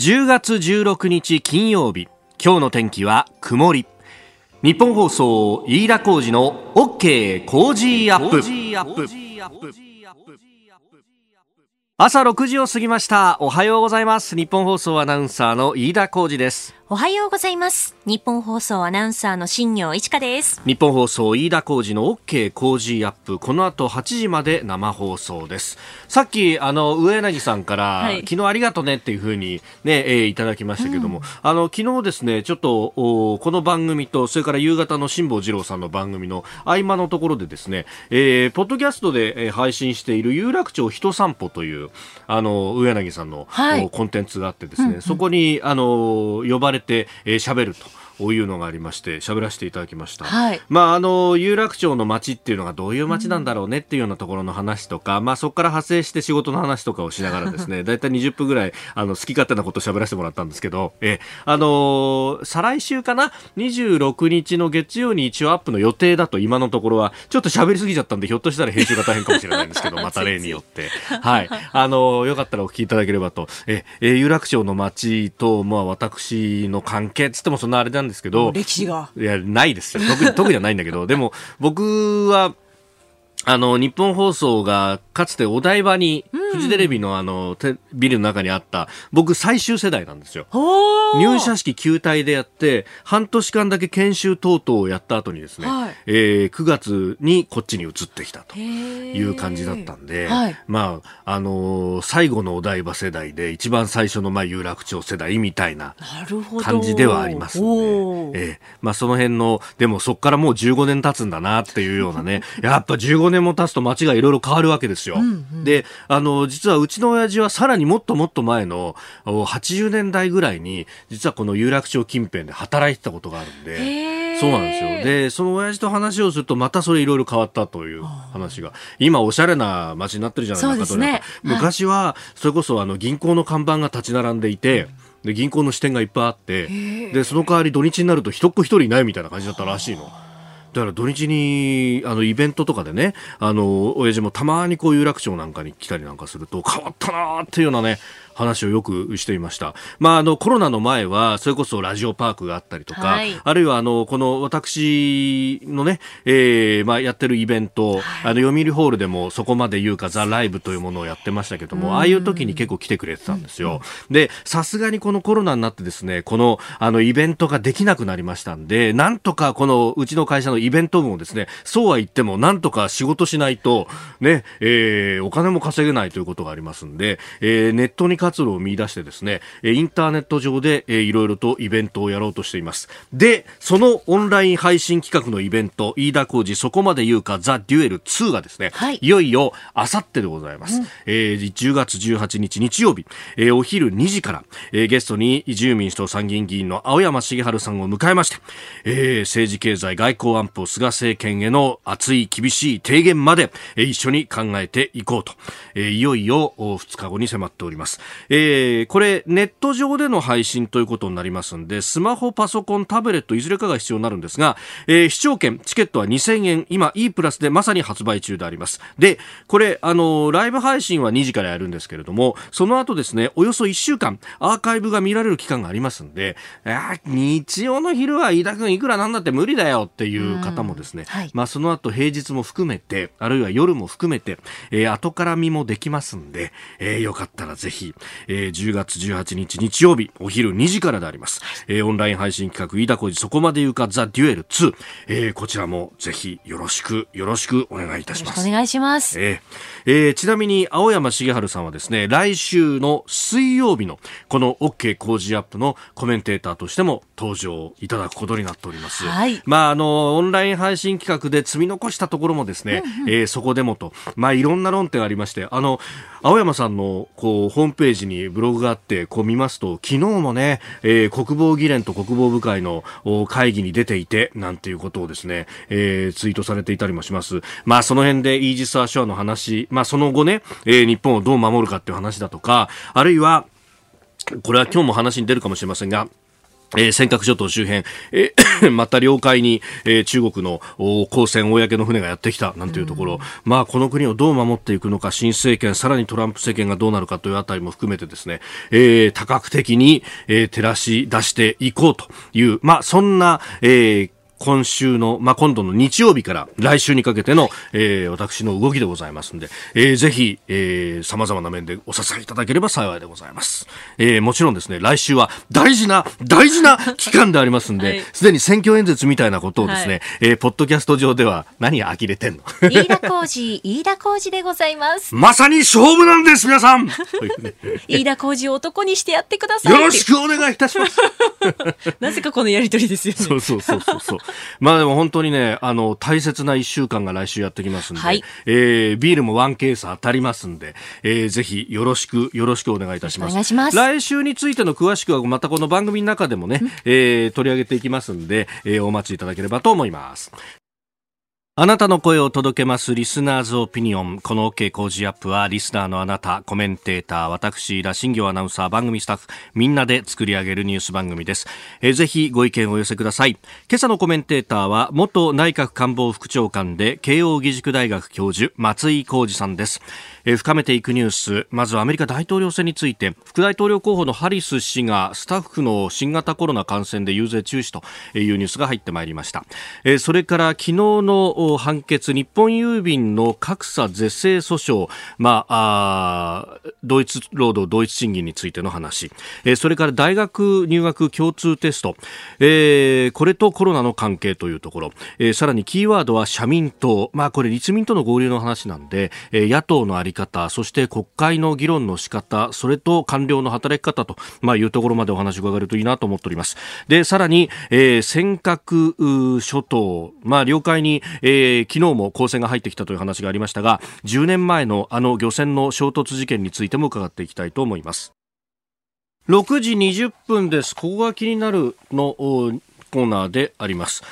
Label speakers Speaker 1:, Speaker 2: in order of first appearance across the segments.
Speaker 1: 10月16日金曜日。今日の天気は曇り。日本放送飯田浩二の OK 工事アップ。朝6時を過ぎました。おはようございます。日本放送アナウンサーの飯田浩二です。
Speaker 2: おはようございます。日本放送アナウンサーの新業一華です。
Speaker 1: 日本放送飯田浩二の OK 工事アップ。この後8時まで生放送です。さっきあの上柳さんから、はい、昨日ありがとうねっていうふうにね、えー、いただきましたけども、うん、あの昨日ですねちょっとおこの番組とそれから夕方の辛坊治郎さんの番組の合間のところでですね、えー、ポッドキャストで、えー、配信している有楽町人散歩というあの上柳さんの、はい、コンテンツがあってですね、うんうん、そこにあの呼ばれて喋、えー、ると。ういうのがありまして喋らせていただきました、はい、まああの有楽町の街っていうのがどういう街なんだろうねっていうようなところの話とか、うん、まあそこから派生して仕事の話とかをしながらですねだいたい20分ぐらいあの好き勝手なことを喋らせてもらったんですけどえあの再来週かな？26日の月曜に一応アップの予定だと今のところはちょっと喋りすぎちゃったんでひょっとしたら編集が大変かもしれないんですけど また例によって。はい。あのよかったらお聞きいただければと。ええ。有楽町の街とまあ私の関係つってもそんなあれなんですけど
Speaker 2: 歴史が。
Speaker 1: いやないですよ。特に特にはないんだけどでも僕はあの、日本放送がかつてお台場に、フジテレビのあの、ビルの中にあった、僕最終世代なんですよ。入社式球体でやって、半年間だけ研修等々をやった後にですね、はい、えー、9月にこっちに移ってきたという感じだったんで、はい、まあ、あのー、最後のお台場世代で一番最初のまあ有楽町世代みたいな感じではありますので、えー、まあその辺の、でもそこからもう15年経つんだなっていうようなね、やっぱ15 5年も経つと街がいろいろ変わるわけですよ。うんうん、で、あの、実はうちの親父はさらにもっともっと前の80年代ぐらいに、実はこの有楽町近辺で働いてたことがあるんで、そうなんですよ。で、その親父と話をすると、またそれいろいろ変わったという話が、今おしゃれな街になってるじゃないですか、ね、昔は、それこそあの銀行の看板が立ち並んでいて、で銀行の支店がいっぱいあってでその代わり土日になると一っ子一人いないみたいな感じだったらしいの。だから土日にあのイベントとかでねあの親父もたまにこう有楽町なんかに来たりなんかすると変わったなーっていうようなね話をよくしていました。まあ、あの、コロナの前は、それこそラジオパークがあったりとか、はい、あるいは、あの、この私のね、えー、まあ、やってるイベント、はい、あの、読売ホールでもそこまで言うか、ザ・ライブというものをやってましたけども、ああいう時に結構来てくれてたんですよ。で、さすがにこのコロナになってですね、この、あの、イベントができなくなりましたんで、なんとかこの、うちの会社のイベント部もですね、そうは言っても、なんとか仕事しないと、ね、えー、お金も稼げないということがありますんで、えー、ネットに活路を見出してですね、インターネット上でいろいろとイベントをやろうとしています。で、そのオンライン配信企画のイベント、飯田浩二そこまで言うかザ・デュエル2がですね、はい、いよいよあさってでございます。うん、えー、10月18日日曜日、えー、お昼2時から、えー、ゲストに自由民主党参議院議員の青山茂春さんを迎えまして、えー、政治経済外交安保菅政権への熱い厳しい提言まで、えー、一緒に考えていこうと、えー、いよいよ2日後に迫っております。えーえー、これネット上での配信ということになりますんでスマホパソコンタブレットいずれかが必要になるんですが、えー、視聴券チケットは2000円今 E プラスでまさに発売中であります。でこれあのライブ配信は2時からやるんですけれどもその後ですねおよそ1週間アーカイブが見られる期間がありますんで日曜の昼は飯田君いくらなんだって無理だよっていう方もですね、はい、まあ、その後平日も含めてあるいは夜も含めて、えー、後から見もできますんで、えー、よかったらぜひ、えーえー、10月18日日曜日、お昼2時からであります。えー、オンライン配信企画、飯田浩二そこまで言うか、ザ・デュエル2。えー、こちらもぜひよろしく、よろしくお願いいたします。
Speaker 2: お願いします。
Speaker 1: えー、えー、ちなみに、青山茂春さんはですね、来週の水曜日の、この OK 工事アップのコメンテーターとしても登場いただくことになっております。はい。まあ、あの、オンライン配信企画で積み残したところもですね、うんうん、えー、そこでもと、まあ、いろんな論点ありまして、あの、青山さんの、こう、ホームページページにブログがあって、こう見ますと、昨日もね、えー、国防議連と国防部会の会議に出ていて、なんていうことをですね、えー、ツイートされていたりもします。まあ、その辺でイージス・アショアの話、まあ、その後ね、えー、日本をどう守るかっていう話だとか、あるいは、これは今日も話に出るかもしれませんが、えー、尖閣諸島周辺、えー、また領海に、えー、中国の公船、公の船がやってきたなんていうところ、うん、まあこの国をどう守っていくのか、新政権、さらにトランプ政権がどうなるかというあたりも含めてですね、えー、多角的に、えー、照らし出していこうという、まあそんな、えー、今週の、まあ、今度の日曜日から来週にかけての、えー、私の動きでございますんで、えー、ぜひ、えー、様々な面でお支えいただければ幸いでございます。えー、もちろんですね、来週は大事な、大事な 期間でありますんで、す、で、に選挙演説みたいなことをですね、はい、えー、ポッドキャスト上では何呆れてんの？
Speaker 2: 飯田浩二、飯田浩二でございます。
Speaker 1: まさに勝負なんです、皆さん
Speaker 2: 飯田浩二を男にしてやってください。
Speaker 1: よろしくお願いいたします。
Speaker 2: なぜかこのやりとりですよね。
Speaker 1: そうそうそうそう。まあでも本当にね、あの、大切な一週間が来週やってきますんで、はい、えー、ビールもワンケース当たりますんで、えー、ぜひよろしく、よろしくお願いいたします。お願いします。来週についての詳しくはまたこの番組の中でもね、えー、取り上げていきますんで、えー、お待ちいただければと思います。あなたの声を届けますリスナーズオピニオン。この OK 工事アップはリスナーのあなた、コメンテーター、私、ら新業アナウンサー、番組スタッフ、みんなで作り上げるニュース番組です。え、ぜひご意見をお寄せください。今朝のコメンテーターは元内閣官房副長官で慶応義塾大学教授、松井浩二さんです。えー、深めていくニュース。まずアメリカ大統領選について副大統領候補のハリス氏がスタッフの新型コロナ感染で遊説中止というニュースが入ってまいりました、えー、それから昨日の判決日本郵便の格差是正訴訟、まあ、あ同一労働同一賃金についての話、えー、それから大学入学共通テスト、えー、これとコロナの関係というところ、えー、さらにキーワードは社民党、まあ、これ立民との合流の話なんで、えー、野党のありり方、そして国会の議論の仕方、それと官僚の働き方と、まあ、いうところまでお話を伺えるといいなと思っております。で、さらに、えー、尖閣諸島、まあ、領海に、えー、昨日も公船が入ってきたという話がありましたが、10年前のあの漁船の衝突事件についても伺っていきたいと思います。6時20分です。ここが気になるのコーナーであります。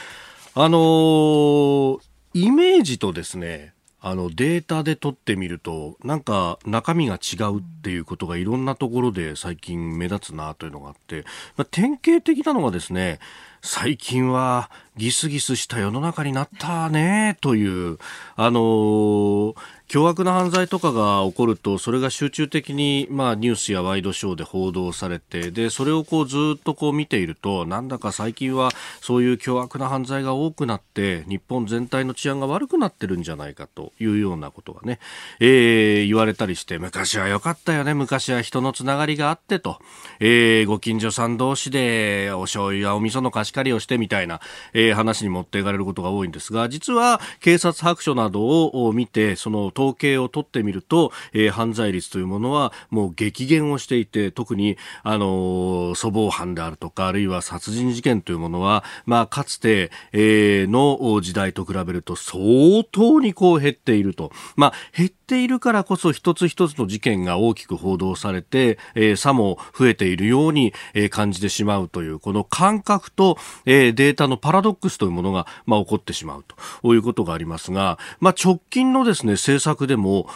Speaker 1: あのー、イメージとですね、あのデータで取ってみるとなんか中身が違うっていうことがいろんなところで最近目立つなというのがあって、まあ、典型的なのがですね最近はギスギスした世の中になったねというあのー、凶悪な犯罪とかが起こるとそれが集中的に、まあ、ニュースやワイドショーで報道されてでそれをこうずっとこう見ているとなんだか最近はそういう凶悪な犯罪が多くなって日本全体の治安が悪くなってるんじゃないかというようなことがね、えー、言われたりして昔は良かったよね昔は人のつながりがあってと、えー、ご近所さん同士でお醤油やお味噌の貸し借りをしてみたいな、えー、話に持っていかれることが多いんですが実は警察白書などを見てその統計を取ってみると、えー、犯罪率というものはもう激減をしていて特にあの粗暴犯であるとかあるいは殺人事件というものは、まあ、かつて、えー、の時代と比べると相当にこう減っていると、まあ、減っているからこそ一つ一つの事件が大きく報道されて、えー、さも増えているように、えー、感じてしまうというこの感覚と、えー、データのパラドックスというものが、まあ、起こってしまうということがありますが、まあ、直近のですね政策でも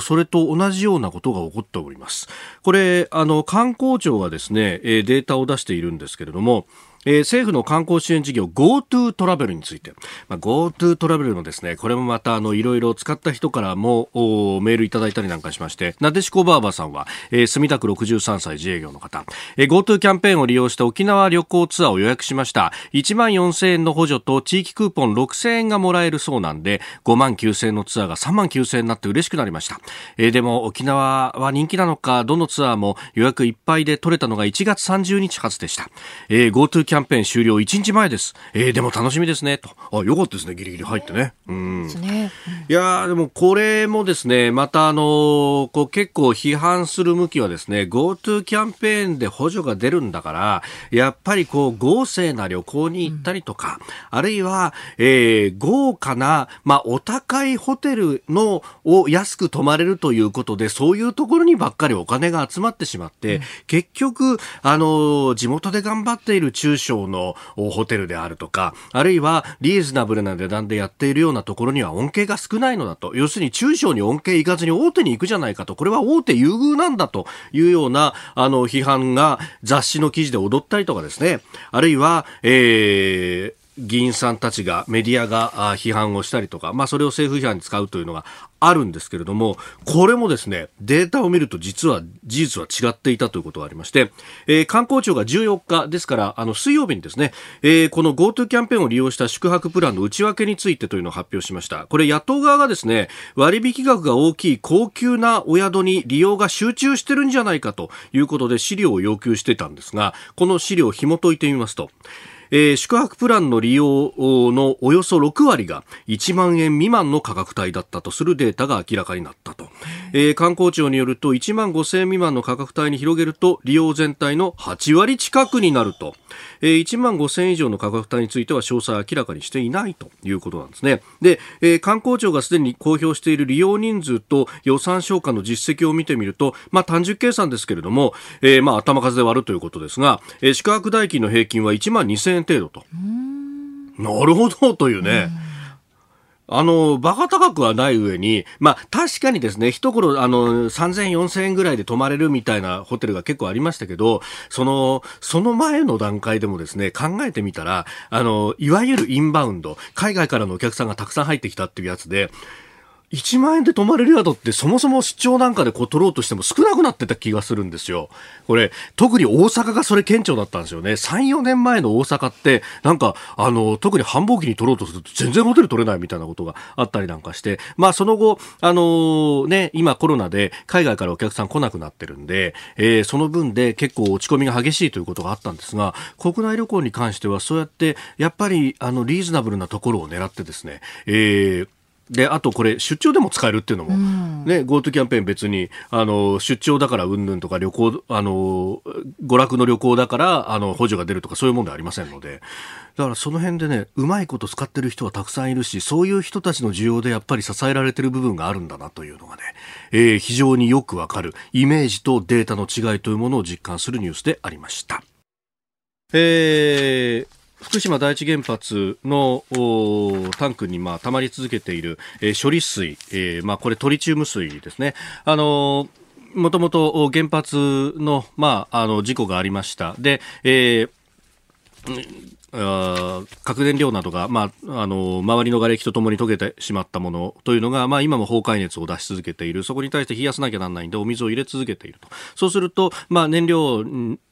Speaker 1: それと同じようなことが起こっております。これあの観光庁がですねえデータを出しているんですけれどもえー、政府の観光支援事業 GoTo トラベルについて、まあ、GoTo トラベルのですね、これもまたあのいろいろ使った人からもメールいただいたりなんかしまして、なでしこばあばさんは、えー、墨田区63歳自営業の方、えー、GoTo キャンペーンを利用して沖縄旅行ツアーを予約しました。1万4000円の補助と地域クーポン6000円がもらえるそうなんで、5万9000円のツアーが3万9000円になって嬉しくなりました。えー、でも沖縄は人気なのか、どのツアーも予約いっぱいで取れたのが1月30日発でした。えー、GoTo キャンペーン終了1日前です。えー、でも楽しみですね。と。あ、よかったですね。ギリギリ入ってね。うん。ね、いやでもこれもですね、またあのー、こう結構批判する向きはですね、GoTo キャンペーンで補助が出るんだから、やっぱりこう豪勢な旅行に行ったりとか、うん、あるいは、えー、豪華な、まあ、お高いホテルのを安く泊まれるということで、そういうところにばっかりお金が集まってしまって、うん、結局、あのー、地元で頑張っている中小のホテルであるとか、あるいはリーズナブルな値段でやっているようなところには恩恵が少ないのだと。要するに中小に恩恵いかずに大手に行くじゃないかと。これは大手優遇なんだというような、あの、批判が雑誌の記事で踊ったりとかですね。あるいは、えー、議員さんたちがメディアが批判をしたりとか、まあ、それを政府批判に使うというのがあるんですけれども、これもですね、データを見ると実は事実は違っていたということがありまして、えー、観光庁が14日ですから、あの水曜日にですね、えー、この GoTo キャンペーンを利用した宿泊プランの内訳についてというのを発表しました。これ野党側がですね、割引額が大きい高級なお宿に利用が集中してるんじゃないかということで資料を要求してたんですが、この資料を紐解いてみますと、えー、宿泊プランの利用のおよそ6割が1万円未満の価格帯だったとするデータが明らかになったと、えー、観光庁によると1万5000円未満の価格帯に広げると利用全体の8割近くになると、えー、1万5000円以上の価格帯については詳細明らかにしていないということなんですね。で、えー、観光庁がすでに公表している利用人数と予算消化の実績を見てみると、まあ、単純計算ですけれども、えー、まあ頭数で割るということですが、えー、宿泊代金の平均は1万2000円円程度と。なるほどというね。あの、バカ高くはない上に、まあ確かにですね、一頃あの、3000、4000円ぐらいで泊まれるみたいなホテルが結構ありましたけど、その、その前の段階でもですね、考えてみたら、あの、いわゆるインバウンド、海外からのお客さんがたくさん入ってきたっていうやつで、1万円で泊まれる宿ってそもそも出張なんかでこう取ろうとしても少なくなってた気がするんですよ。これ、特に大阪がそれ顕著だったんですよね。3、4年前の大阪って、なんか、あの、特に繁忙期に取ろうとすると全然ホテル取れないみたいなことがあったりなんかして、まあその後、あのね、今コロナで海外からお客さん来なくなってるんで、えー、その分で結構落ち込みが激しいということがあったんですが、国内旅行に関してはそうやって、やっぱり、あの、リーズナブルなところを狙ってですね、えー、で、あとこれ、出張でも使えるっていうのも、ね、GoTo キャンペーン別に、あの、出張だからうんぬんとか旅行、あの、娯楽の旅行だから、あの、補助が出るとかそういうもんではありませんので、だからその辺でね、うまいこと使ってる人はたくさんいるし、そういう人たちの需要でやっぱり支えられてる部分があるんだなというのがね、えー、非常によくわかる、イメージとデータの違いというものを実感するニュースでありました。えー、福島第一原発のタンクにまあ溜まり続けている、えー、処理水、えー、まあこれトリチウム水ですね。あのもともと原発の、まあ、あの事故がありました。で、えー核燃料などが、まあ、あの周りの瓦礫とともに溶けてしまったものというのが、まあ、今も崩壊熱を出し続けている。そこに対して冷やさなきゃならないんでお水を入れ続けていると。そうすると、まあ、燃料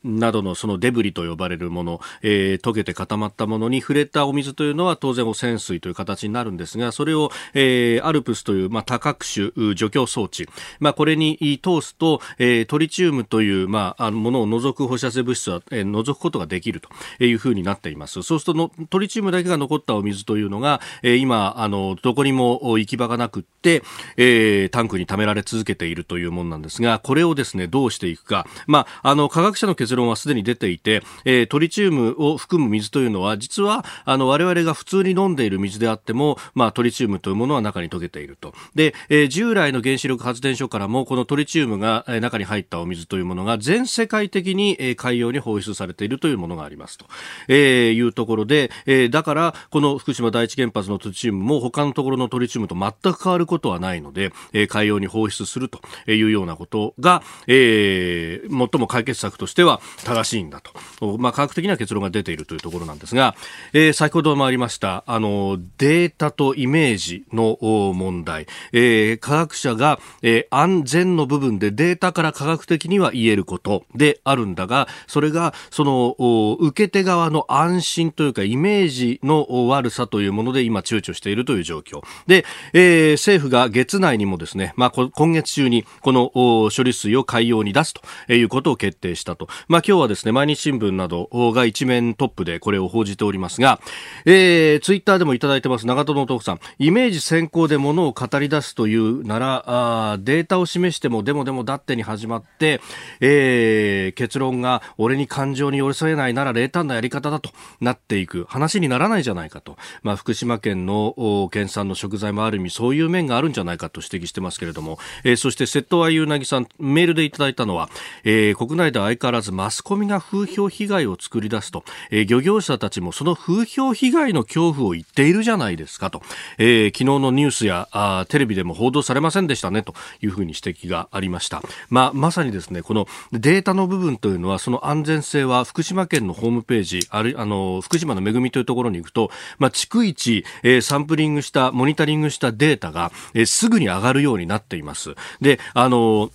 Speaker 1: などのそのデブリと呼ばれるもの、えー、溶けて固まったものに触れたお水というのは当然汚染水という形になるんですがそれを、えー、アルプスという、まあ、多角種除去装置、まあ、これに通すと、えー、トリチウムという、まあ、あのものを除く放射性物質は、えー、除くことができるというふうになっています。ます。そうするとのトリチウムだけが残ったお水というのが、えー、今あのどこにも行き場がなくって、えー、タンクに溜められ続けているというものなんですが、これをですねどうしていくか、まああの科学者の結論はすでに出ていて、えー、トリチウムを含む水というのは実はあの我々が普通に飲んでいる水であっても、まあトリチウムというものは中に溶けていると。で、えー、従来の原子力発電所からもこのトリチウムが中に入ったお水というものが全世界的に海洋に放出されているというものがありますと、えー、いうところで、えー、だからこの福島第一原発のトリチウムも他のところのトリチウムと全く変わることはないので、えー、海洋に放出するというようなことが、えー、最も解決策としては正しいんだと、まあ、科学的な結論が出ているというところなんですが、えー、先ほどもありましたあのデータとイメージの問題、えー、科学者が、えー、安全の部分でデータから科学的には言えることであるんだがそれがその受け手側の安心というかイメージの悪さというもので今躊躇しているという状況。で、えー、政府が月内にもですね、まあ、今月中にこの処理水を海洋に出すということを決定したと、まあ、今日はですね毎日新聞などが一面トップでこれを報じておりますが、えー、ツイッターでもいただいてます長友の徳さん。イメージ先行でものを語り出すというならあデータを示してもでもでもだってに始まって、えー、結論が俺に感情に寄り添えないなら冷淡なやり方だと。なっていく話にならないじゃないかと、まあ、福島県の県産の食材もある意味そういう面があるんじゃないかと指摘してますけれども、えー、そして瀬戸愛優なぎさんメールでいただいたのは、えー、国内で相変わらずマスコミが風評被害を作り出すと、えー、漁業者たちもその風評被害の恐怖を言っているじゃないですかと、えー、昨日のニュースやあテレビでも報道されませんでしたねと。いうふうに指摘がありました。まあ、まさにですね、このデータの部分というのは、その安全性は福島県のホームページ、あるあの、福島の恵みというところに行くと、まあ、逐一、えー、サンプリングした、モニタリングしたデータが、えー、すぐに上がるようになっています。で、あの、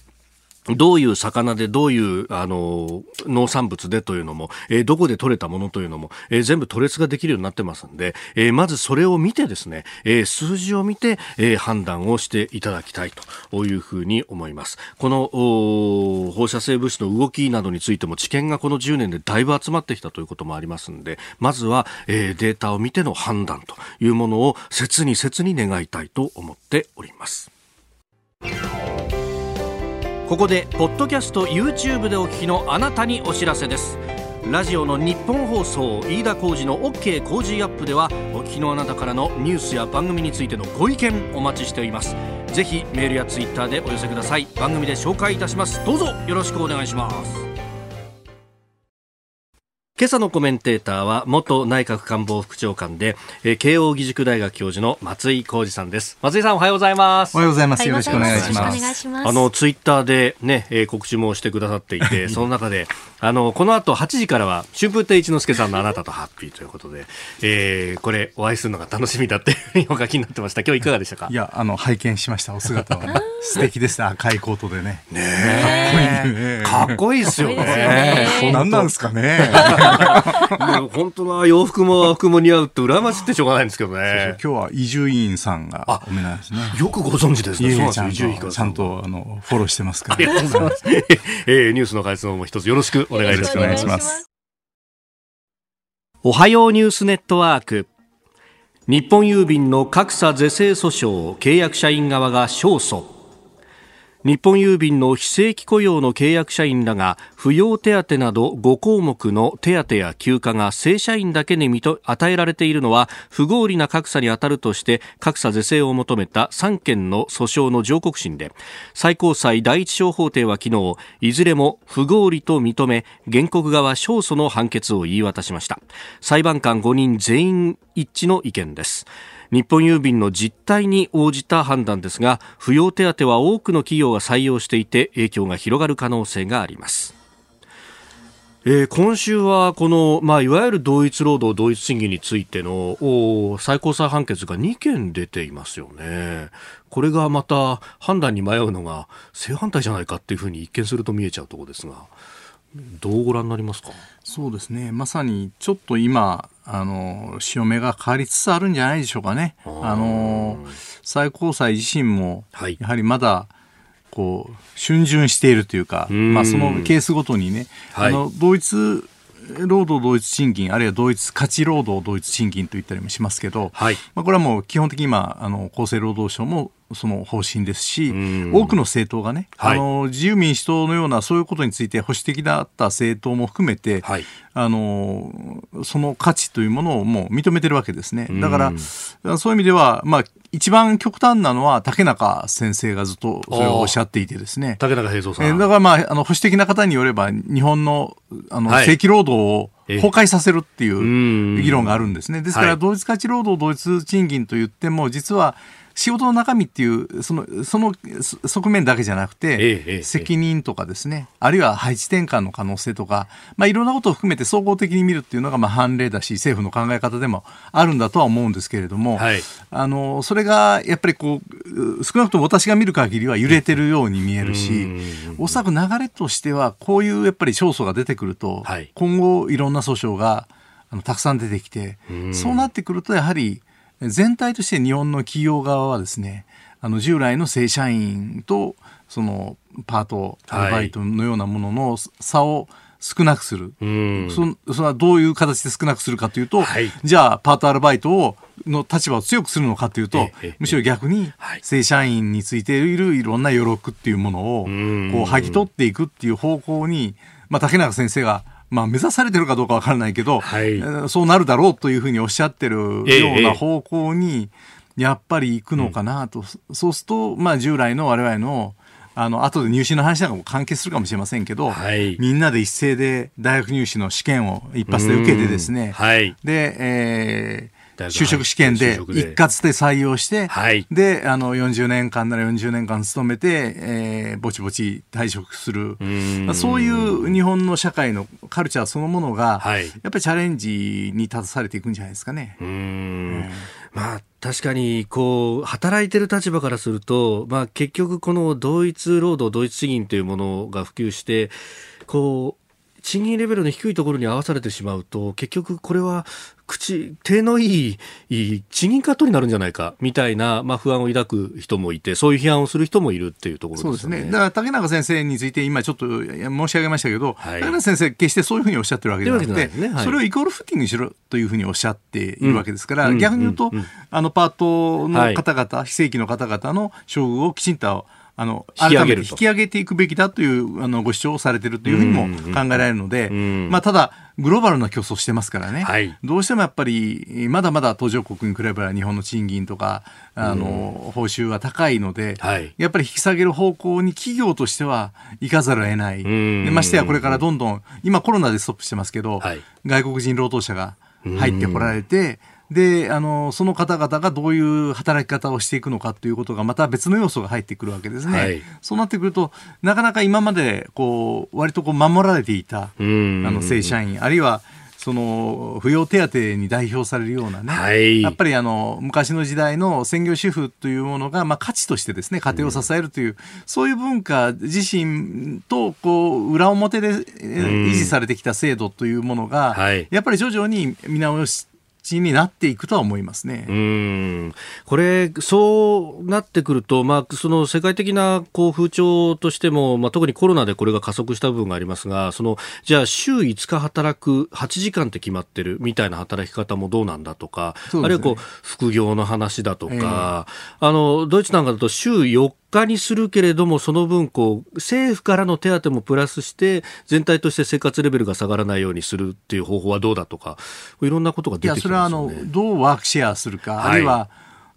Speaker 1: どういう魚でどういうあの農産物でというのも、えー、どこで取れたものというのも、えー、全部取列ができるようになってますんで、えー、まずそれを見てですね、え数字を見て、え判断をしていただきたいというふうに思います。この放射性物質の動きなどについても知見がこの10年でだいぶ集まってきたということもありますんで、まずは、えデータを見ての判断というものを切に切に願いたいと思っております。ここでポッドキャスト YouTube でお聞きのあなたにお知らせです。ラジオの日本放送飯田浩司の OK 工事アップではお聞きのあなたからのニュースや番組についてのご意見お待ちしております。ぜひメールやツイッターでお寄せください。番組で紹介いたします。どうぞよろしくお願いします。今朝のコメンテーターは元内閣官房副長官で、えー、慶應義塾大学教授の松井浩二さんです。松井さんおはようございます。
Speaker 3: おはようございます。よろしくお願いします。
Speaker 1: あのツイッターでね、えー、告知もしてくださっていて その中であのこの後8時からは春風亭一之輔さんのあなたとハッピーということで、えー、これお会いするのが楽しみだっていうふうにお書きになってました。今日いかがでしたか？
Speaker 3: いやあの拝見しました。お姿は、ね、素敵です。赤いコートでね。
Speaker 1: ねかっこいい。ですよね。
Speaker 3: 何なんですかね
Speaker 1: 本当な洋服も和服も似合うって羨ましくてしょうがないんですけどね。
Speaker 3: 今日は伊集院さんがお目なんですね。
Speaker 1: よくご存知ですね。
Speaker 3: そうなんですちゃんとあのフォローしてますから。あ
Speaker 1: りがとうございます。えー、ニュースの解説も一つよろしくお願いいたします。ますおはようニュースネットワーク。日本郵便の格差是正訴訟契約社員側が勝訴。日本郵便の非正規雇用の契約社員らが扶養手当など5項目の手当や休暇が正社員だけに与えられているのは不合理な格差に当たるとして格差是正を求めた3件の訴訟の上告審で最高裁第一小法廷は昨日いずれも不合理と認め原告側勝訴の判決を言い渡しました。裁判官5人全員一致の意見です。日本郵便の実態に応じた判断ですが扶養手当は多くの企業が採用していて影響が広がる可能性があります。えー、今週はこの、まあ、いわゆる同一労働同一賃金についての最高裁判決が2件出ていますよね。これがまた判断に迷うのが正反対じゃないかっていうふうに一見すると見えちゃうところですが。どうご覧になりますか？
Speaker 3: そうですねまさにちょっと今あの潮目が変わりつつあるんじゃないでしょうかね。あの最高裁自身も、やはりまだこう逡巡しているというか、まあ、そのケースごとにね、はい、あの同一労働同一賃金あるいは同一価値労働同一賃金と言ったりもしますけど、はい、まあ、これはもう基本的に今あの厚生労働省もその方針ですし、多くの政党がね、はい、あの自由民主党のようなそういうことについて保守的だった政党も含めて、はい、あのその価値というものをもう認めてるわけですね。だから、そういう意味では、まあ、一番極端なのは竹中先生がずっとそれをおっしゃっていてですね。
Speaker 1: 竹中平蔵さん。
Speaker 3: だからまあ、あの保守的な方によれば、日本のあの、正規労働を崩壊させるっていう議論があるんですね。ですから、同一価値労働同一賃金と言っても、実は、仕事の中身っていうそのその側面だけじゃなくて、ええ、責任とかですね、あるいは配置転換の可能性とか、まあ、いろんなことを含めて総合的に見るっていうのがまあ判例だし政府の考え方でもあるんだとは思うんですけれども、はい、あのそれがやっぱりこう少なくとも私が見る限りは揺れてるように見えるしおそらく流れとしてはこういうやっぱり勝訴が出てくると、はい、今後いろんな訴訟があのたくさん出てきてそうなってくるとやはり全体として日本の企業側はですねあの従来の正社員とそのパートアルバイトのようなものの差を少なくする、はい、そそれはどういう形で少なくするかというと、はい、じゃあパートアルバイトをの立場を強くするのかというと、むしろ逆に正社員についているいろんな余力っていうものをこう剥ぎ取っていくっていう方向に、まあ、竹中先生がまあ、目指されてるかどうかわからないけど、はい、そうなるだろうというふうにおっしゃってるような方向に、やっぱり行くのかなと、うん、そうすると、まあ、従来の我々のあの後で入試の話なんかも関係するかもしれませんけど、はい、みんなで一斉で大学入試の試験を一発で受けてですね、はい、で、えー、就職試験で一括で採用して、はい、であの40年間なら40年間勤めて、えー、ぼちぼち退職する。そういう日本の社会のカルチャーそのものが、はい、やっぱりチャレンジに立たされていくんじゃないですかね。うん、
Speaker 1: まあ確かにこう働いてる立場からすると、まあ、結局この同一労働同一賃金というものが普及してこう賃金レベルの低いところに合わされてしまうと、結局これは口、手のいい賃金カットになるんじゃないかみたいな、まあ、不安を抱く人もいて、そういう批判をする人もいるっていうところですね。
Speaker 3: ね。だから竹中先生について今ちょっと申し上げましたけど、はい、竹中先生決してそういうふうにおっしゃってるわけではなくて、ね。はい、それをイコールフッティングにしろというふうにおっしゃっているわけですから、うん、逆に言うと、うんうん、あのパートの方々、はい、非正規の方々の処遇をきちんとあの引き上げる引き上げていくべきだというあのご主張をされているというふうにも考えられるので、まあ、ただ、グローバルな競争してますからね、はい、どうしてもやっぱり、まだまだ途上国に比べれば日本の賃金とか、あの報酬は高いので、はい、やっぱり引き下げる方向に企業としては行かざるを得ない、でましてやこれからどんどん、今、コロナでストップしてますけど、はい、外国人労働者が入ってこられて、であのその方々がどういう働き方をしていくのかということがまた別の要素が入ってくるわけですね。はい、そうなってくるとなかなか今までこう割とこう守られていたあの正社員あるいはその扶養手当に代表されるようなね、はい、やっぱりあの昔の時代の専業主婦というものが、まあ、価値としてですね家庭を支えるという、うん、そういう文化自身とこう裏表で維持されてきた制度というものが、はい、やっぱり徐々に見直しになっていくとは思いますね。
Speaker 1: うんこれ、そうなってくると、まあ、その世界的なこう風潮としても、まあ、特にコロナでこれが加速した部分がありますが、そのじゃあ、週5日働く8時間って決まってるみたいな働き方もどうなんだとか、ね、あるいはこう副業の話だとか、えー、あのドイツなんかだと週4日にするけれども、その分こう、政府からの手当もプラスして、全体として生活レベルが下がらないようにするっていう方法はどうだとか、いろんなことが出てきますよね。いや、それはあの
Speaker 3: どうワークシェアするか、はい、あるいは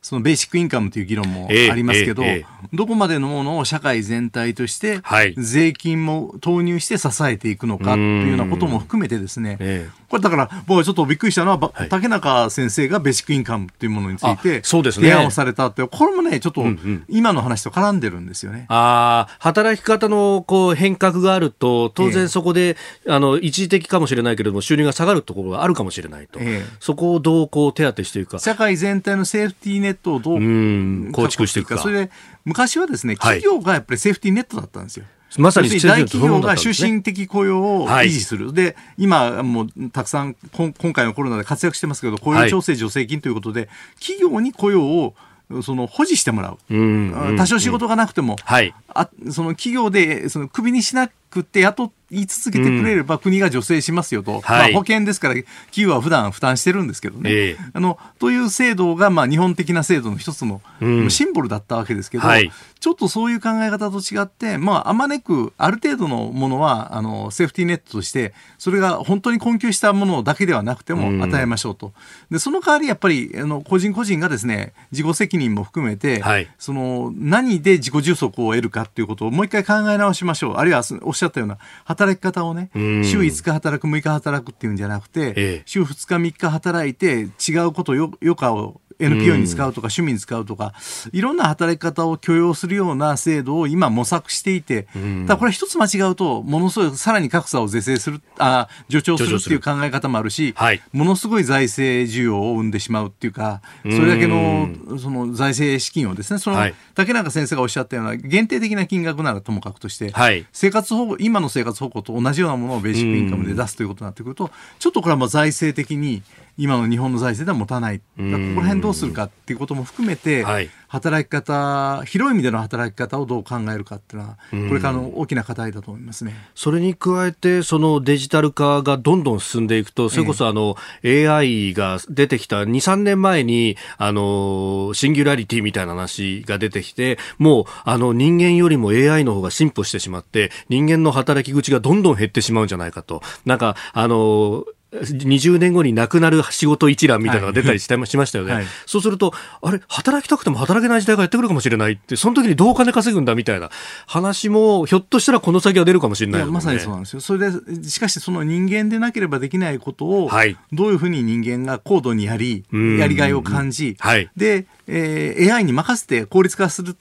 Speaker 3: そのベーシックインカムという議論もありますけど、えーえー、どこまでのものを社会全体として税金も投入して支えていくのかというようなことも含めてですね、えー、これだから僕はちょっとびっくりしたのは、はい、竹中先生がベーシックインカムというものについて提案をされたって、これもねちょっと今の話と絡んでるんですよね。
Speaker 1: ああ働き方のこう変革があると当然そこで、あの一時的かもしれないけれども収入が下がるところがあるかもしれないと、そこをどうこう手当てしていくか。
Speaker 3: 社会全体のセーフティーネットをどう
Speaker 1: 構築していくか。
Speaker 3: それで昔はですね、企業がやっぱりセーフティーネットだったんですよ。まさに大企業が終身的雇用を維持する、はい、で今、もうたくさん今回のコロナで活躍してますけど、雇用調整助成金ということで、企業に雇用をその保持してもらう、多少仕事がなくても、はい、あその企業でそのクビにしなくて雇言い続けてくれれば国が助成しますよと、うんまあ、保険ですから企業は普段負担してるんですけどね。えー、あのという制度がまあ日本的な制度の一つのシンボルだったわけですけど、はい、ちょっとそういう考え方と違って、まあ、あまねくある程度のものはあのセーフティーネットとしてそれが本当に困窮したものだけではなくても与えましょうと。でその代わりやっぱりあの個人個人がですね自己責任も含めて、はい、その何で自己充足を得るかっていうことをもう一回考え直しましょう。あるいはおっしゃったような働き方をね、週5日働く、6日働くっていうんじゃなくて、ええ、週2日、3日働いて、違うことよ、余暇を NPO に使うとか趣味に使うとか、いろんな働き方を許容するような制度を今模索していて、だこれ一つ間違うと、ものすごいさらに格差を是正する、あ助長するっていう考え方もあるし、はい、ものすごい財政需要を生んでしまうっていうか、それだけのその財政資金をですね、その、竹中先生がおっしゃったような限定的な金額ならともかくとして、はい、生活保護、今の生活保護と同じようなものをベーシックインカムで出すということになってくると、ちょっとこれはもう財政的に今の日本の財政では持たない。ここら辺どうするかっていうことも含めて、はい、働き方、広い意味での働き方をどう考えるかっていうのは、これからの大きな課題だと思いますね。
Speaker 1: それに加えて、そのデジタル化がどんどん進んでいくと、それこそあの、え AI が出てきた2、3年前に、あの、シンギュラリティみたいな話が出てきて、もう、あの、人間よりも AI の方が進歩してしまって、人間の働き口がどんどん減ってしまうんじゃないかと。なんか、あの、20年後になくなる仕事一覧みたいなのが出たりして、はい、しましたよね、はい、そうすると、あれ、働きたくても働けない時代がやってくるかもしれないって、その時にどうお金稼ぐんだみたいな話も、ひょっとしたらこの先は出るかもしれない、
Speaker 3: ね、まさにそうなんですよ。それで、しかしその人間でなければできないことを、はい、どういうふうに人間が高度にやり、やりがいを感じ、はい、で、えー、AI に任せて効率化する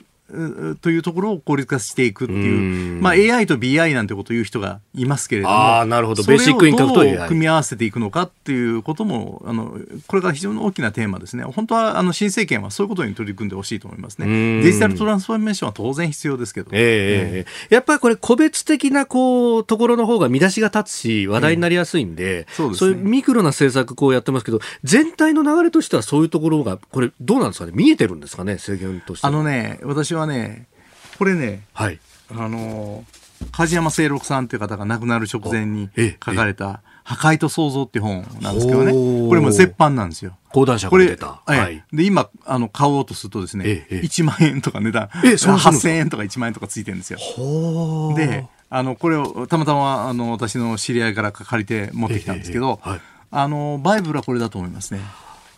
Speaker 3: というところを効率化していくっていう、まあ、AI と BI なんてことを言う人がいますけれども、
Speaker 1: あなるほど。ベーシックインカムと AI
Speaker 3: 組み合わせていくのかっていうことも、あのこれが非常に大きなテーマですね、本当はあの新政権はそういうことに取り組んでほしいと思いますね、デジタルトランスフォーメーションは当然必要ですけど、
Speaker 1: えー、えー、やっぱりこれ、個別的なこうところの方が見出しが立つし、話題になりやすいんで、えー、そうですね、そういうミクロな政策、こうやってますけど、全体の流れとしてはそういうところが、これ、どうなんですかね、見えてるんですかね、政権として
Speaker 3: あのね、私はね、これね、はい、あの梶山清六さんっていう方が亡くなる直前に書かれた「破壊と創造」っていう本なんですけどね。これも絶版なんですよ。
Speaker 1: 講談社から出た。
Speaker 3: はい、で今あの買おうとするとですね、ええ、1万円とか値段。8000円とか1万円とかついてるんですよ。であのこれをたまたまあの私の知り合いから借りて持ってきたんですけど、はい、あのバイブルはこれだと思いますね。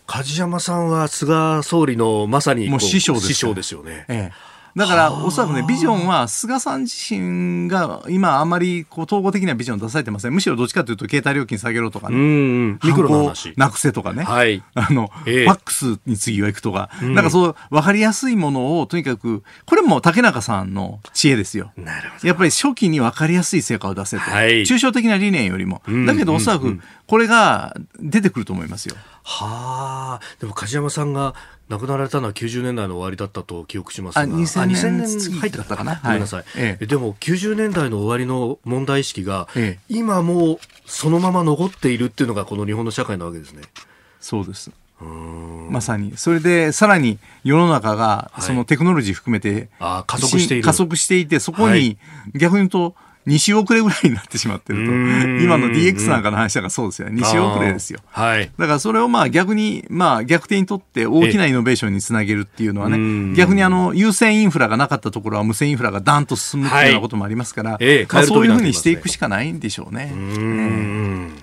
Speaker 1: 梶山さんは菅総理のまさに
Speaker 3: もう師匠です
Speaker 1: 師匠ですよね。え
Speaker 3: えだから、おそらくね、ビジョンは菅さん自身が今あまりこう統合的なビジョン出されてません。むしろどっちかというと、携帯料金下げろとかね。ミクロな話。なくせとかね。はい。あの、えー、ファックスに次は行くとか。うん、なんかそう、わかりやすいものを、とにかく、これも竹中さんの知恵ですよ。なるほど。やっぱり初期にわかりやすい成果を出せと。はい。抽象的な理念よりも。だけど、おそらく、これが出てくると思いますよ。
Speaker 1: はあ。でも、梶山さんが、亡くなられたのは90年代の終わりだったと記憶しますが、あ
Speaker 3: 2000年入ってたかな、
Speaker 1: ごめんなさい、ええ、でも90年代の終わりの問題意識が、ええ、今もそのまま残っているっていうのがこの日本の社会なわけですね。
Speaker 3: そうです。まさに。それでさらに世の中がそのテクノロジー含めて、
Speaker 1: はい、加速している。
Speaker 3: 加速していてそこに逆に言うと2週遅れぐらいになってしまってると。今の DX なんかの話だからそうですよね。2週遅れですよ。はい。だからそれをまあ逆に、まあ逆転にとって大きなイノベーションにつなげるっていうのはね、逆にあの優先インフラがなかったところは無線インフラがダンと進むっていうようなこともありますから、はい、まあ、そういうふうにしていくしかないんでしょうね。うん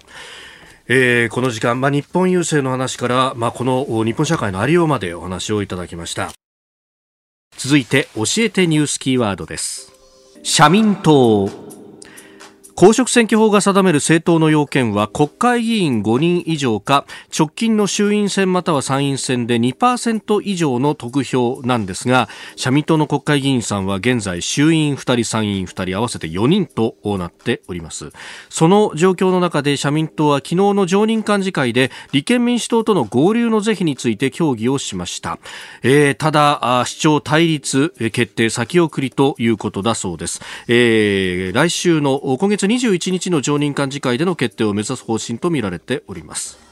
Speaker 1: えー、この時間、まあ、日本郵政の話から、まあ、この日本社会のありようまでお話をいただきました続いて教えてニュースキーワードです社民党公職選挙法が定める政党の要件は国会議員5人以上か直近の衆院選または参院選で2%以上の得票なんですが社民党の国会議員さんは現在衆院2人参院2人合わせて4人となっております。その状況の中で社民党は昨日の常任幹事会で立憲民主党との合流の是非について協議をしました、えー、ただ主張対立決定先送りということだそうです、えー、来週の今月21日の常任幹事会での決定を目指す方針とみられております。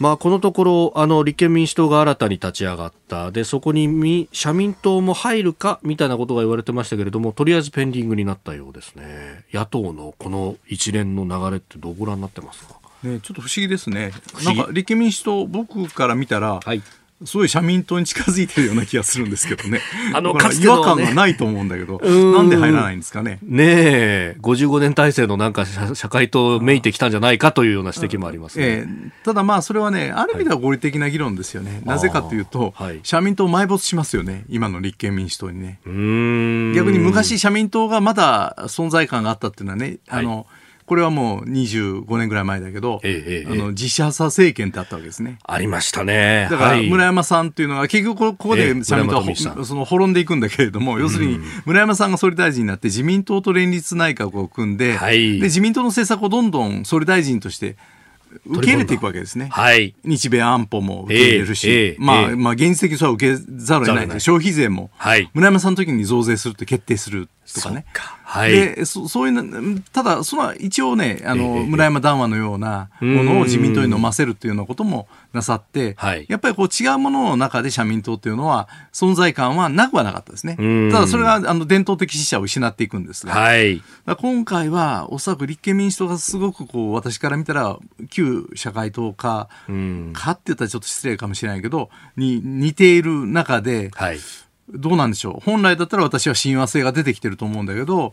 Speaker 1: まあ、このところあの立憲民主党が新たに立ち上がった。でそこに社民党も入るかみたいなことが言われてましたけれどもとりあえずペンディングになったようですね。野党のこの一連の流れってどうご覧になってますか、
Speaker 3: ね、ちょっと不思議ですね。なんか立憲民主党僕から見たら、はい、すごい社民党に近づいてるような気がするんですけどね。あの、かつての、ね、違和感がないと思うんだけど、なんで入らないんですかね？
Speaker 1: ねえ、55年体制のなんか社会党めいてきたんじゃないかというような指摘もありますね。え
Speaker 3: えただまあそれはね、ある意味では合理的な議論ですよね。はい、なぜかというと、はい、社民党埋没しますよね。今の立憲民主党にね。逆に昔社民党がまだ存在感があったっていうのはね、あの、はいこれはもう25年ぐらい前だけど、ええ、あの自社さ政権ってあったわけですね。
Speaker 1: ありましたね。
Speaker 3: だから村山さんっていうのは結局ここで社民党はその滅んでいくんだけれども、要するに村山さんが総理大臣になって自民党と連立内閣を組んで、はい、で自民党の政策をどんどん総理大臣として受け入れていくわけですね。はい。日米安保も受け入れるし、えーえー、まあ、まあ、現実的にそれは受けざるを得ない消費税も、はい。村山さんの時に増税するって決定する。とかね。
Speaker 1: はい、
Speaker 3: でそそういうただ、その一応ね、あの、村山談話のようなものを自民党に飲ませるっていうようなこともなさって、はい、やっぱりこう違うものの中で社民党っていうのは存在感はなくはなかったですね。ただそれがあの伝統的支持者を失っていくんですが、はい、今回はおそらく立憲民主党がすごくこう私から見たら旧社会党か、かって言ったらちょっと失礼かもしれないけど、に似ている中で、はいどうなんでしょう。本来だったら私は親和性が出てきてると思うんだけど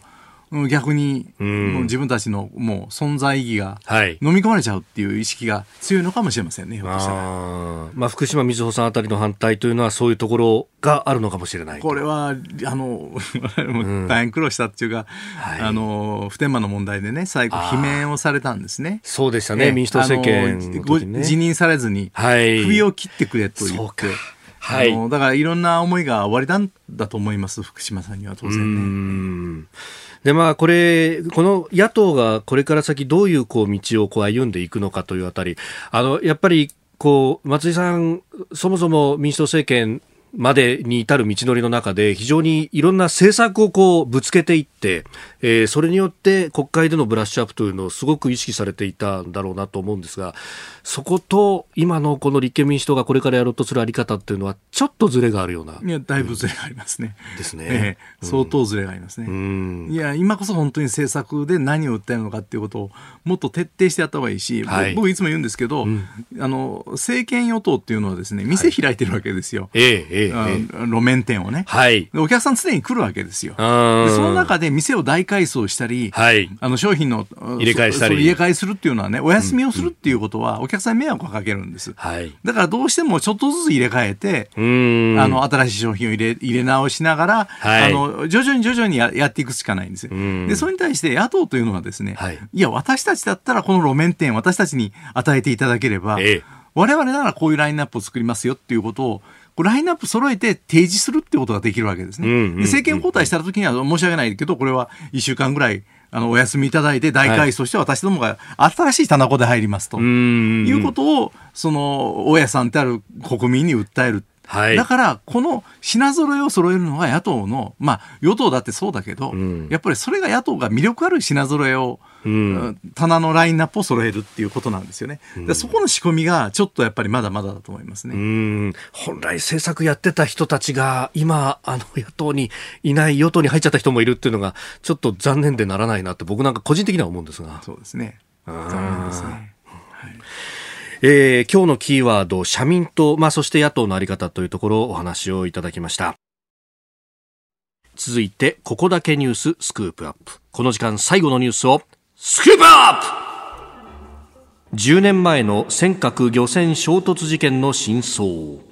Speaker 3: 逆に、自分たちのもう存在意義が飲み込まれちゃうっていう意識が強いのかもしれませんね、
Speaker 1: あまあ、福島みずほさんあたりの反対というのはそういうところがあるのかもしれない
Speaker 3: これはあの大変苦労したっていうか、うん、あの普天間の問題でね最後罷免をされたんですね。
Speaker 1: そうでしたね、民主党政権、
Speaker 3: ね、辞任されずに、はい、首を切ってくれと言って。はい、あのだからいろんな思いが終わりなんだと思います、福島さんには当然
Speaker 1: ね。でまあ、これ、この野党がこれから先どういうこう道をこう歩んでいくのかというあたり、あのやっぱりこう松井さん、そもそも民主党政権までに至る道のりの中で非常にいろんな政策をこうぶつけていって、えー、それによって国会でのブラッシュアップというのをすごく意識されていたんだろうなと思うんですがそこと今のこの立憲民主党がこれからやろうとするあり方っていうのはちょっとずれがあるような。
Speaker 3: いや、だいぶずれがありますね。
Speaker 1: ですね、え
Speaker 3: ー、相当ずれがありますね、うん。いや、今こそ本当に政策で何を訴えるのかっていうことをもっと徹底してやった方がいいし、はい、僕いつも言うんですけど、うん、あの、政権与党っていうのはですね、店開いてるわけですよ。はい、ええええ、路面店をね。はい。お客さん常に来るわけですよ。でその中で店を大改装したり、はい、あの商品の
Speaker 1: 入れ替えしたり。
Speaker 3: 入れ替えするっていうのはね、お休みをするっていうことは、お客さんに迷惑をかけるんです。はい。だからどうしてもちょっとずつ入れ替えて、あの、新しい商品を入れ、入れ直しながら、はい、あの、徐々に徐々にややっていくしかないんですよ。で、それに対して野党というのはですね、はい、いや、私たちだったらこの路面店、私たちに与えていただければ、ええ、我々ならこういうラインナップを作りますよっていうことを、ラインナップ揃えて提示するってことができるわけですね。で政権交代した時には申し訳ないけど、これは1週間ぐらいあのお休みいただいて大改装して私どもが新しい棚子で入りますと、はい、いうことをその大家さんってある国民に訴える。はい、だから、この品揃えを揃えるのが野党の、まあ、与党だってそうだけど、うん、やっぱりそれが野党が魅力ある品揃えをうん、棚のラインナップを揃えるっていうことなんですよね。うん、そこの仕込みがちょっとやっぱりまだまだだと思いますね。
Speaker 1: 本来政策やってた人たちが今、あの野党にいない与党に入っちゃった人もいるっていうのがちょっと残念でならないなって僕なんか個人的には思うんですが。
Speaker 3: そうですね。残念ですね。
Speaker 1: えー、今日のキーワード、社民党、まあ、そして野党のあり方というところをお話をいただきました。続いて、ここだけニューススクープアップ。この時間最後のニュースをスクープアップ10年前の尖閣漁船衝突事件の真相。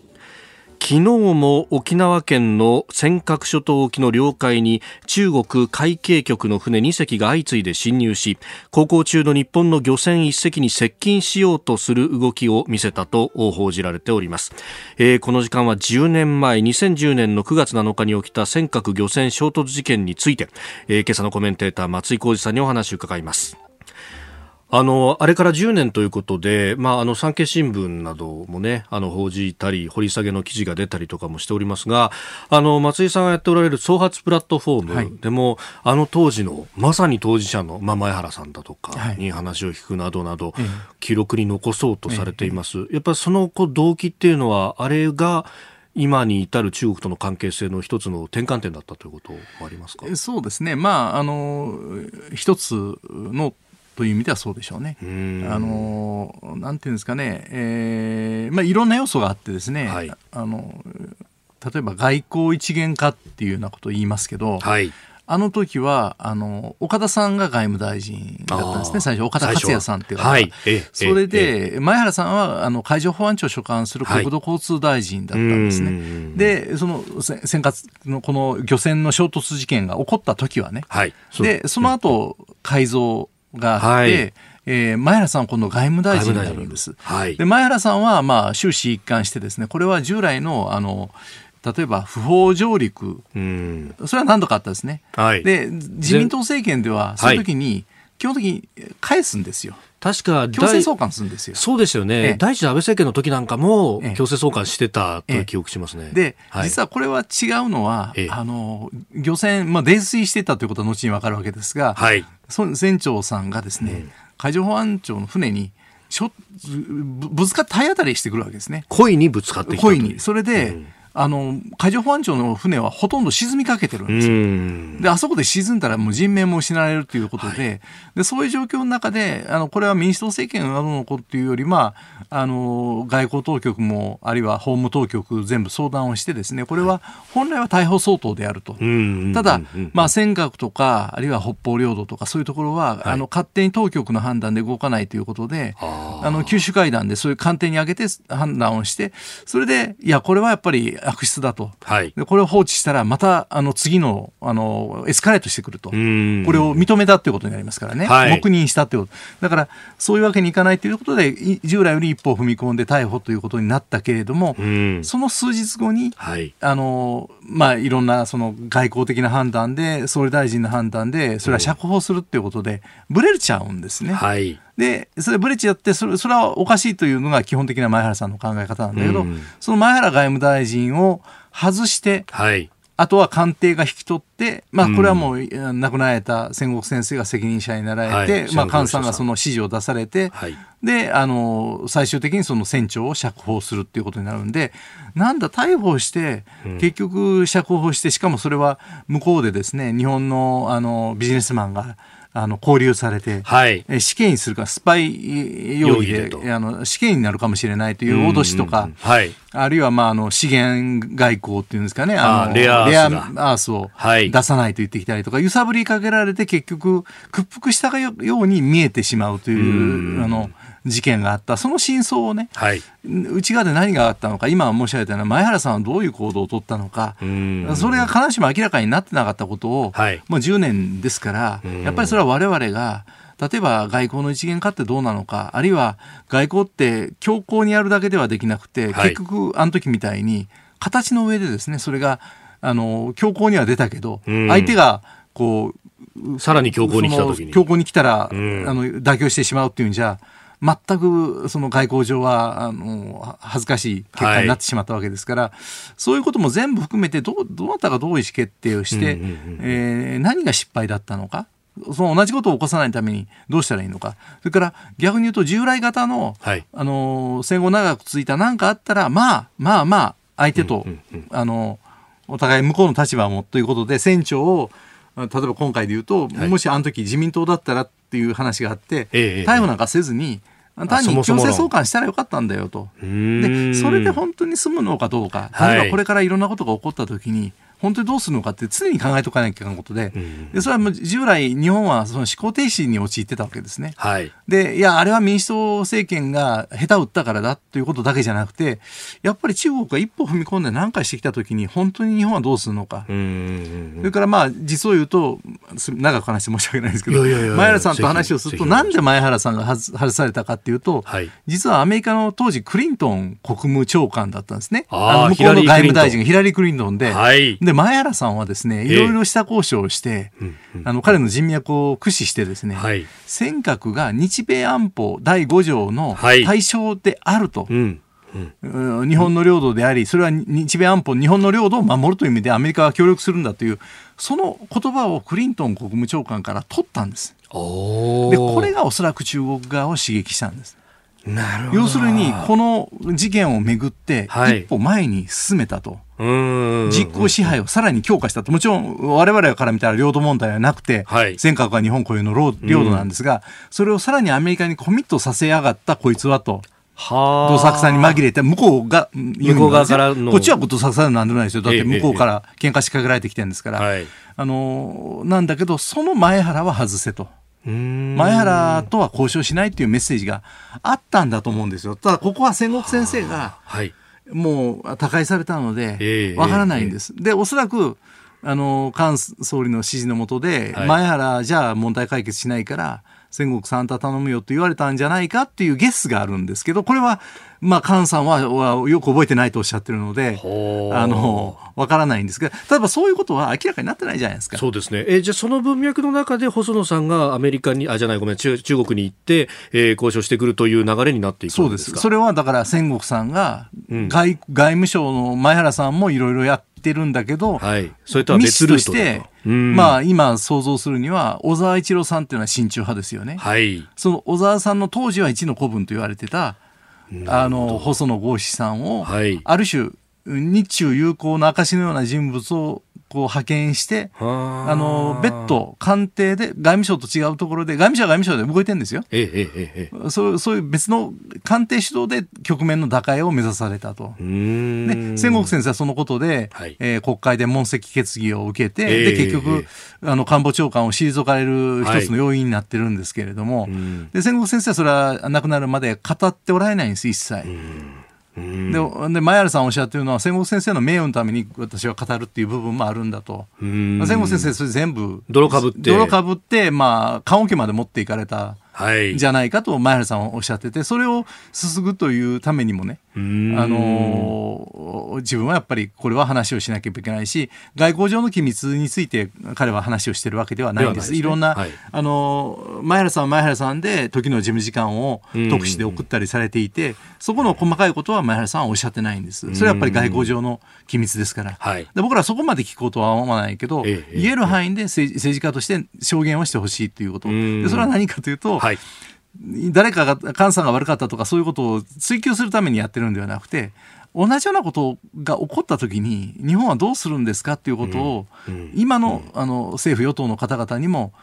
Speaker 1: 昨日も沖縄県の尖閣諸島沖の領海に中国海警局の船2隻が相次いで侵入し航行中の日本の漁船1隻に接近しようとする動きを見せたと報じられております、えー、この時間は10年前2010年の9月7日に起きた尖閣漁船衝突事件について、えー、今朝のコメンテーター松井浩二さんにお話を伺います。あの、あれから10年ということで、まあ、あの、産経新聞などもね、あの、報じたり、掘り下げの記事が出たりとかもしておりますが、あの、松井さんがやっておられる創発プラットフォームでも、はい、あの当時の、まさに当事者の、まあ、前原さんだとかに話を聞くなどなど、はい、記録に残そうとされています。やっぱりその動機っていうのは、あれが、今に至る中国との関係性の一つの転換点だったということはありますか？
Speaker 3: そうですね、まあ、あの一つのという意味ではそうでしょうね。あのなんていうんですかね、えーまあ、いろんな要素があってですね、はい、あの例えば外交一元化っていうようなことを言いますけど、はい、あの時はあの岡田さんが外務大臣だったんですね。最初岡田克也さんっていう方。が、は。い、それで前原さんはあの海上保安庁所管する国土交通大臣だったんですね、はい、でその尖閣のこの漁船の衝突事件が起こった時はね、はい、でその後改造があって、はい、えー、前原さんは今度外務大臣になるんです。はい、で前原さんはまあ終始一貫してですねこれは従来のあの例えば不法上陸、うん、それは何度かあったですね。はい、で自民党政権ではその時に基本的に返すんですよ。
Speaker 1: 確か
Speaker 3: 強制送還するんですよ。
Speaker 1: そうですよね、ええ、第一次安倍政権の時なんかも強制送還してたという記憶しますね。
Speaker 3: で、はい、実はこれは違うのは、あの漁船、まあ、泥酔してたということは後に分かるわけですが、はい、船長さんがですね、うん、海上保安庁の船にしょぶつかって体当たりしてくるわけですね。
Speaker 1: 故意にぶつかってきた
Speaker 3: 故意に。それで、うんあの海上保安庁の船はほとんど沈みかけてるんですよ。であそこで沈んだらもう人命も失われるということではい、でそういう状況の中であのこれは民主党政権などのこというより、まあ、あの外交当局もあるいは法務当局全部相談をしてですねこれは本来は逮捕相当であると。ただ、まあ、尖閣とかあるいは北方領土とかそういうところは、はい、あの勝手に当局の判断で動かないということであの九州会談でそういう官邸に挙げて判断をしてそれでいやこれはやっぱり悪質だと、はい、でこれを放置したらまたあの次のあのエスカレートしてくると。これを認めたということになりますからね、はい、黙認したということ。だからそういうわけにいかないということで従来より一歩踏み込んで逮捕ということになったけれどもその数日後に、はい、あのまあ、いろんなその外交的な判断で総理大臣の判断でそれは釈放するっていうことでぶれちゃうんですね。はいで、それブレチやって、それ、それはおかしいというのが基本的な前原さんの考え方なんだけど、うん、その前原外務大臣を外して、はい、あとは官邸が引き取って、まあ、これはもう亡くなられた戦国先生が責任者になられて、はい、まあ、菅さん。がその指示を出されて、はい、で、あの、最終的にその船長を釈放するっていうことになるんで、なんだ、逮捕して、結局釈放して、しかもそれは向こうでですね、日本のあのビジネスマンが、あの交留されて、はい、死刑にするかスパイ容疑であの死刑になるかもしれないという脅しとか、はい、あるいはまああの資源外交っていうんですかねあのレアアースを出さないと言ってきたりとか、揺さぶりかけられて結局屈服したように見えてしまうという、うあの事件があった、その真相をね、はい、内側で何があったのか、今申し上げたような前原さんはどういう行動を取ったのか、それが必ずしも明らかになってなかったことを、はい、もう10年ですから、やっぱりそれは我々が、例えば外交の一元化ってどうなのか、あるいは外交って強硬にやるだけではできなくて、結局、あの時みたいに、形の上でですね、それが、あの、強硬には出たけど、相手が、こ
Speaker 1: う、さらに強硬に来た時に。
Speaker 3: 強硬に来たら、あの、妥協してしまうっていうんじゃ、全くその外交上はあの恥ずかしい結果になってしまったわけですから、はい、そういうことも全部含めてどどなたがどういう意思決定をして、うんうんうん、えー、何が失敗だったのか。その同じことを起こさないためにどうしたらいいのか。それから逆に言うと従来型の、はい、あの戦後長く続いた何かあったら、まあまあまあ相手と、うんうんうん、あのお互い向こうの立場もということで船長を例えば今回で言うと、はい、もしあの時自民党だったらっていう話があって、ええ、逮捕なんかせずに、単に強制送還したらよかったんだよと。で、それで本当に済むのかどうか、例えばこれからいろんなことが起こったときに、本当にどうするのかって常に考えとかなきゃいけないことで、うん、でそれはもう従来日本はその思考停止に陥ってたわけですね。はい、でいやあれは民主党政権が下手を打ったからだということだけじゃなくてやっぱり中国が一歩踏み込んで何かしてきた時に本当に日本はどうするのか、それからまあ実を言うと長く話して申し訳ないですけど前原さんと話をするとなんで前原さんが外されたかっていうと、はい、実はアメリカの当時クリントン国務長官だったんですね。あの向こうの外務大臣がヒラリー・クリントンで、はい、で前原さんはですねいろいろした交渉をして、えー、あの彼の人脈を駆使してですね、はい、尖閣が日米安保第5条の対象であると。はいうんうん、日本の領土であり、それは日米安保、日本の領土を守るという意味でアメリカが協力するんだという、その言葉をクリントン国務長官から取ったんです。で、これがおそらく中国側を刺激したんです。要するに、この事件をめぐって、一歩前に進めたと。はい実効支配をさらに強化したと。もちろん、我々から見たら領土問題はなくて、はい、尖閣は日本固有の領土なんですが、それをさらにアメリカにコミットさせやがったこいつはと。はどさくさに紛れて、向こうが
Speaker 1: 向こう側からの。
Speaker 3: こっちはどさくさなんでもないですよ。だって向こうから喧嘩しかけられてきてるんですから。あの、なんだけど、その前原は外せと。前原とは交渉しないっていうメッセージがあったんだと思うんですよ。ただ、ここは戦国先生が、はい、もう他界されたので、わからないんです。で、おそらく、あの、菅総理の指示のもとで、前原じゃあ問題解決しないから、戦国さんた頼むよと言われたんじゃないかっていうゲスがあるんですけど、これは、まあ、菅さんははよく覚えてないとおっしゃってるので、あの、わからないんですが、例えばそういうことは明らかになってないじゃないですか。
Speaker 1: そうですね。えじゃあその文脈の中で細野さんがアメリカに、あ、じゃない、ごめん、中中国に行って、えー、交渉してくるという流れになっていく
Speaker 3: そうです。それはだから戦国さんが外、うん、外務省の前原さんもいろいろやってるんだけど、
Speaker 1: はい、それとは別ルートで
Speaker 3: まあ今想像するには小沢一郎さんっていうのは親中派ですよね。
Speaker 1: はい、
Speaker 3: その小沢さんの当時は一の子分と言われてたあの細野豪志さんを、はい、ある種日中友好の証のような人物をこう派遣して、あ。の、別途官邸で外務省と違うところで、外務省は外務省で動いてるんですよ。
Speaker 1: えええ
Speaker 3: え、そうそういう別の官邸主導で局面の打開を目指されたと。で、戦国先生はそのことで、はい、えー、国会で問責決議を受けて、えー、で、結局、あの、官房長官を退かれる一つの要因になってるんですけれども、はい、で、戦国先生はそれは亡くなるまで語っておられないんです、一切。でで前原さんおっしゃってるのは戦国先生の名誉のために私は語るっていう部分もあるんだと、まあ、戦国先生それ全部
Speaker 1: 泥かぶって。
Speaker 3: 泥かぶってまあ棺桶まで持っていかれたじゃないかと前原さんはおっしゃっててそれをすすぐというためにもねあの自分はやっぱりこれは話をしなきゃいけないし外交上の機密について彼は話をしてるわけではないんです。いね、いろんな、はい、あの前原さんは前原さんで時の事務次官を特使で送ったりされていてそこの細かいことは前原さんはおっしゃってないんです。それはやっぱり外交上の機密ですから。はい、で僕らはそこまで聞くことは思わないけど、ええ、言える範囲で政治家として証言をしてほしいということ。でそれは何かというと、はい誰かが、監査が悪かったとかそういうことを追求するためにやってるんではなくて、同じようなことが起こった時に日本はどうするんですかっていうことを、今のあの政府与党の方々にも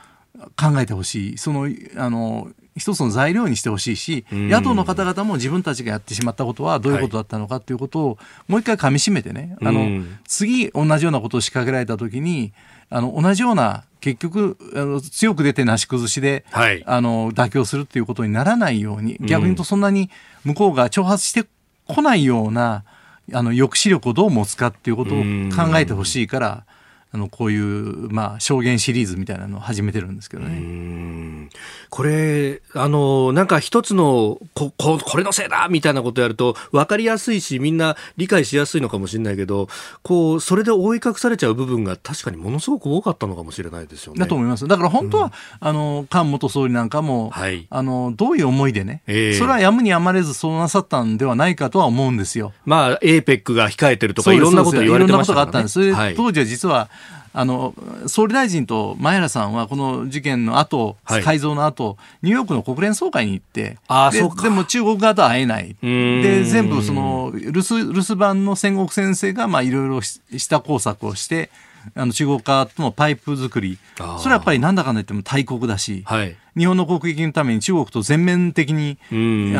Speaker 3: 考えてほしい。そのあの一つの材料にしてほしいし、野党の方々も自分たちがやってしまったことはどういうことだったのかっていうことをもう一回かみしめてね、あの次同じようなことを仕掛けられた時にあの同じような結局あの強く出てなし崩しで、はい、あの妥協するっていうことにならないように逆に言うとそんなに向こうが挑発してこないようなあの抑止力をどう持つかっていうことを考えてほしいから。あのこういう、まあ、証言シリーズみたいなのを始めてるんですけどね。
Speaker 1: これ、あの、なんか一つのこ、こ、これのせいだみたいなことやると分かりやすいし、みんな理解しやすいのかもしれないけど、こう、それで覆い隠されちゃう部分が確かにものすごく多かったのかもしれないですよね。
Speaker 3: だと思います。だから本当は、うん、あの、菅元総理なんかも、はい、あの、どういう思いでね、えー、それはやむにやまれずそうなさったんではないかとは思うんですよ。
Speaker 1: まあ、APEC が控えてるとか、いろんなこと言われてましたからね。いろんなことがあったんです。
Speaker 3: はい、当時は実は、あの総理大臣と前原さんはこの事件の後、はい、改造の後ニューヨークの国連総会に行ってででも中国側とは会えない。で全部その留守留守番の戦国先生がまあいろいろした工作をしてあの中国側とのパイプ作り。それはやっぱりなんだかんだ言っても大国だし、はい、日本の国益のために中国と全面的にあ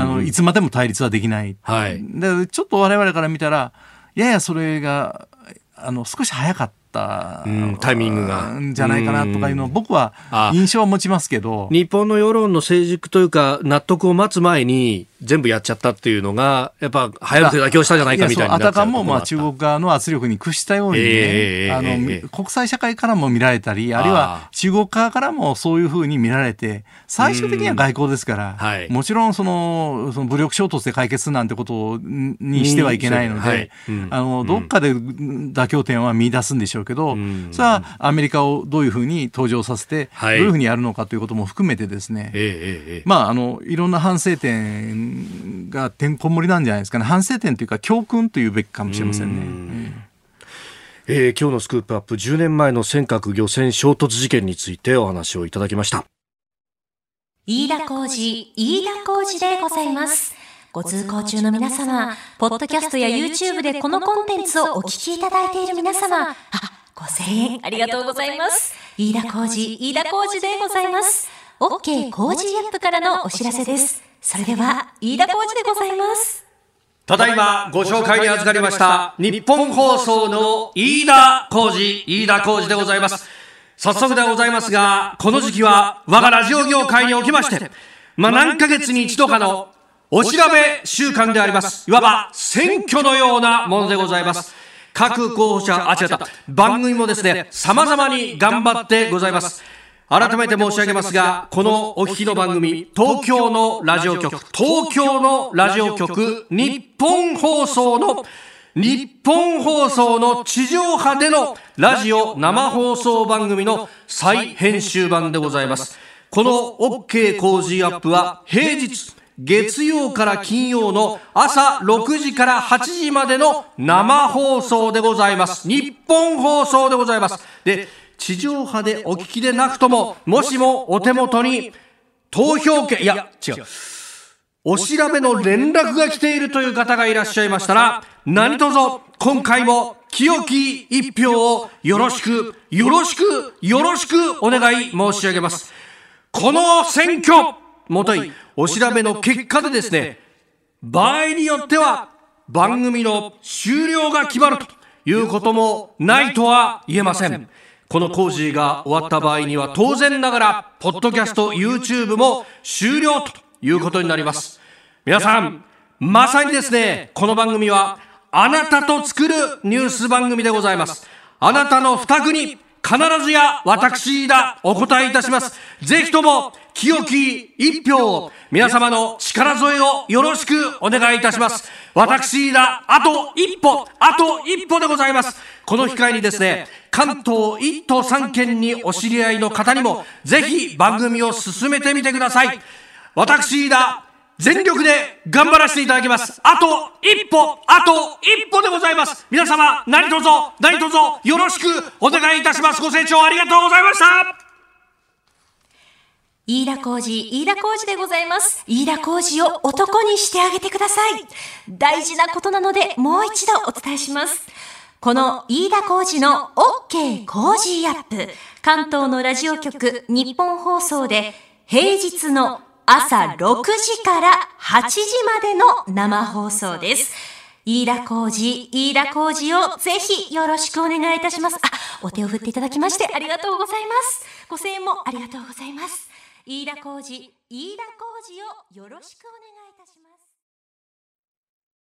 Speaker 3: のいつまでも対立はできない、はい、でちょっと我々から見たらややそれがあの少し早かった。った
Speaker 1: タイミングが。
Speaker 3: じゃないかなとかいうのを僕は印象を持ちますけど。
Speaker 1: 日本の世論の成熟というか納得を待つ前に全部やっちゃったっていうのがやっぱ早く妥協したんじゃないかみたいな
Speaker 3: あた。かもまあ中国側の圧力に屈したようにね、えー、あの、えー、国際社会からも見られたりあるいは中国側からもそういうふうに見られて最終的には外交ですから、はい、もちろんそのその武力衝突で解決なんてことにしてはいけないので、はい。うん、あのどっかで妥協点は見出すんでしょうけど、うん、それはアメリカをどういうふうに登場させて、はい、どういうふうにやるのかということも含めてですね、えー、まああのいろんな反省点がてんこ盛りなんじゃないですかね。反省点というか教訓というべきかもしれませんね。
Speaker 1: えー、今日のスクープアップ10年前の尖閣漁船衝突事件についてお話をいただきました。
Speaker 2: 飯田浩二飯田浩二でございますご通行中の皆様ポッドキャストや YouTube でこのコンテンツをお聞きいただいている皆様あ5000円ありがとうございます。飯田浩二、飯田浩二でございます。OK 工事アップからのお知らせです。それでは、飯田浩二でございます。
Speaker 1: ただいまご紹介に預かりました日本放送の飯田浩二、飯田浩二でございます。早速でございますが、この時期は我がラジオ業界におきまして、まあ何ヶ月に一度かのお調べ週間であります。いわば選挙のようなものでございます。各候補者、あ、違った、番組もですね、様々に頑張ってございます。改めて申し上げますが、このお聞きの番組、東京のラジオ局、東京のラジオ局、日本放送の日本放送の地上波でのラジオ生放送番組の再編集版でございます。この OK 工事アップは平日、月曜から金曜の朝6時から8時までの生放送でございます。日本放送でございます。で、地上波でお聞きでなくとも、もしもお手元に投票権、いや、違う。お調べの連絡が来ているという方がいらっしゃいましたら、何卒今回も清き一票をよろしく、よろしく、よろしくお願い申し上げます。この選挙、もとい、お調べの結果でですね、場合によっては番組の終了が決まるということもないとは言えません。この工事が終わった場合には当然ながら、ポッドキャスト、YouTube も終了ということになります。皆さん、まさにですね、この番組は、あなたと作るニュース番組でございます。あなたの負託に必ずや私だお答えいたします。ぜひとも清き一票を皆様の力添えをよろしくお願いいたします。私だあと一歩、あと一歩でございます。この機会にですね、関東一都三県にお知り合いの方にもぜひ番組を進めてみてください。私だ全力で頑張らせていただきます。あと一歩、あと一歩でございます。皆様、何卒、何卒よろしくお願いいたします。ご清聴ありがとうございました。
Speaker 2: 飯田浩二、飯田浩二でございます。飯田浩二を男にしてあげてください。大事なことなので、もう一度お伝えします。この飯田浩二の OK 工事アップ、関東のラジオ局日本放送で平日の朝6時から8時までの生放送です。飯田浩二、飯田浩二をぜひよろしくお願いいたします。あ、お手を振っていただきましてありがとうございます。ご声援もありがとうございます。飯田浩二、飯田浩二をよろしくお願いします。